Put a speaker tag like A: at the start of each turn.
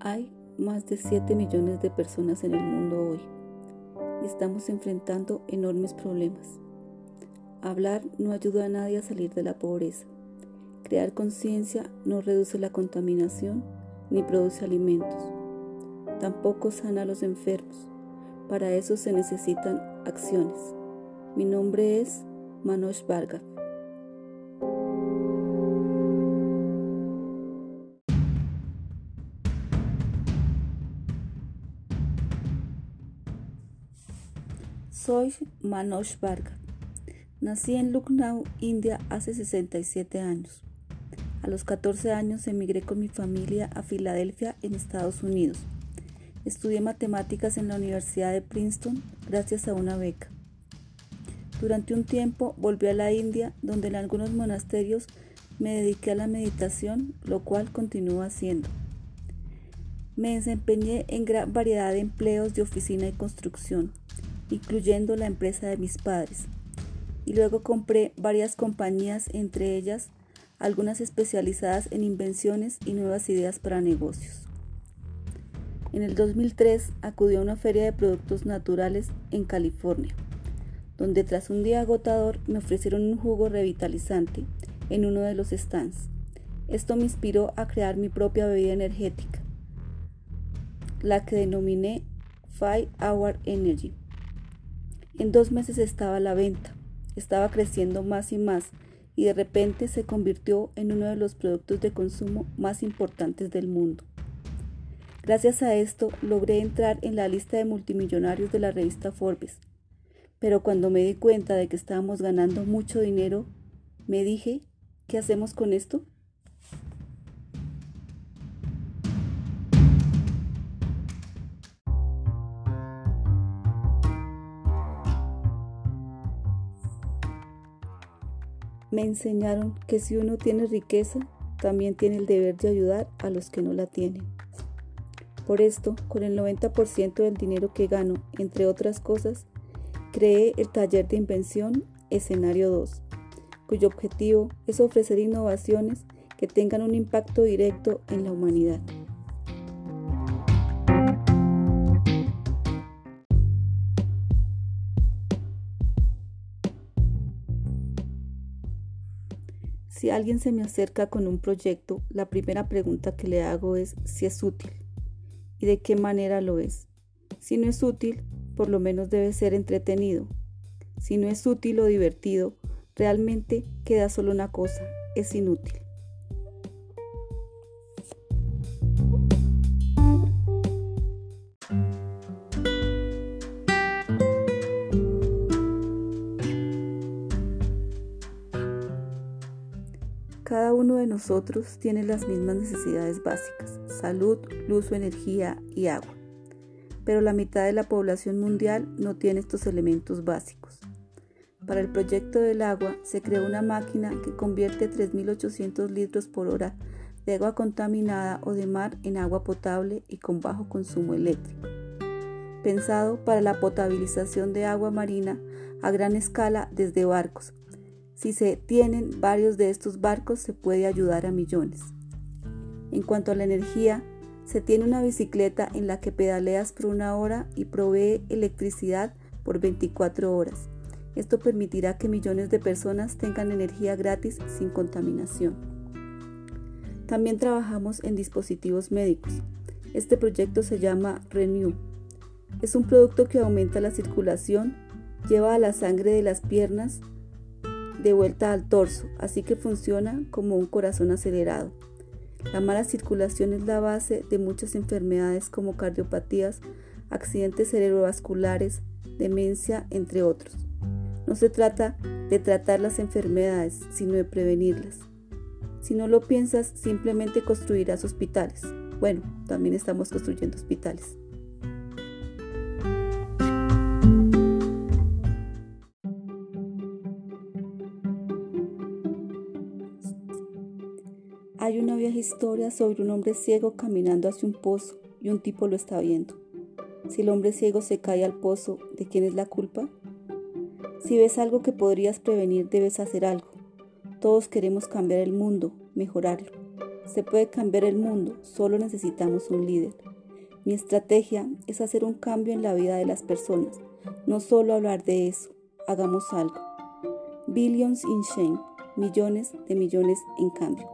A: Hay más de 7 millones de personas en el mundo hoy y estamos enfrentando enormes problemas. Hablar no ayuda a nadie a salir de la pobreza. Crear conciencia no reduce la contaminación ni produce alimentos. Tampoco sana a los enfermos. Para eso se necesitan acciones. Mi nombre es Manoj Varga. Soy Manoj Varga. Nací en Lucknow, India, hace 67 años. A los 14 años emigré con mi familia a Filadelfia, en Estados Unidos. Estudié matemáticas en la Universidad de Princeton gracias a una beca. Durante un tiempo volví a la India, donde en algunos monasterios me dediqué a la meditación, lo cual continúo haciendo. Me desempeñé en gran variedad de empleos de oficina y construcción, incluyendo la empresa de mis padres, y luego compré varias compañías, entre ellas algunas especializadas en invenciones y nuevas ideas para negocios. En el 2003 acudí a una feria de productos naturales en California, donde tras un día agotador me ofrecieron un jugo revitalizante en uno de los stands. Esto me inspiró a crear mi propia bebida energética, la que denominé Five Hour Energy. En dos meses estaba a la venta, estaba creciendo más y más y de repente se convirtió en uno de los productos de consumo más importantes del mundo. Gracias a esto logré entrar en la lista de multimillonarios de la revista Forbes, pero cuando me di cuenta de que estábamos ganando mucho dinero, me dije, ¿qué hacemos con esto? Me enseñaron que si uno tiene riqueza, también tiene el deber de ayudar a los que no la tienen. Por esto, con el 90% del dinero que gano, entre otras cosas, creé el taller de invención Escenario 2, cuyo objetivo es ofrecer innovaciones que tengan un impacto directo en la humanidad. Si alguien se me acerca con un proyecto, la primera pregunta que le hago es si es útil y de qué manera lo es. Si no es útil, por lo menos debe ser entretenido. Si no es útil o divertido, realmente queda solo una cosa, es inútil. Cada uno de nosotros tiene las mismas necesidades básicas, salud, luz energía y agua. Pero la mitad de la población mundial no tiene estos elementos básicos. Para el proyecto del agua se creó una máquina que convierte 3.800 litros por hora de agua contaminada o de mar en agua potable y con bajo consumo eléctrico. Pensado para la potabilización de agua marina a gran escala desde barcos, si se tienen varios de estos barcos se puede ayudar a millones. En cuanto a la energía, se tiene una bicicleta en la que pedaleas por una hora y provee electricidad por 24 horas. Esto permitirá que millones de personas tengan energía gratis sin contaminación. También trabajamos en dispositivos médicos. Este proyecto se llama Renew. Es un producto que aumenta la circulación, lleva a la sangre de las piernas de vuelta al torso, así que funciona como un corazón acelerado. La mala circulación es la base de muchas enfermedades como cardiopatías, accidentes cerebrovasculares, demencia, entre otros. No se trata de tratar las enfermedades, sino de prevenirlas. Si no lo piensas, simplemente construirás hospitales. Bueno, también estamos construyendo hospitales. Hay una vieja historia sobre un hombre ciego caminando hacia un pozo y un tipo lo está viendo. Si el hombre ciego se cae al pozo, ¿de quién es la culpa? Si ves algo que podrías prevenir, debes hacer algo. Todos queremos cambiar el mundo, mejorarlo. Se puede cambiar el mundo, solo necesitamos un líder. Mi estrategia es hacer un cambio en la vida de las personas, no solo hablar de eso, hagamos algo. Billions in shame, millones de millones en cambio.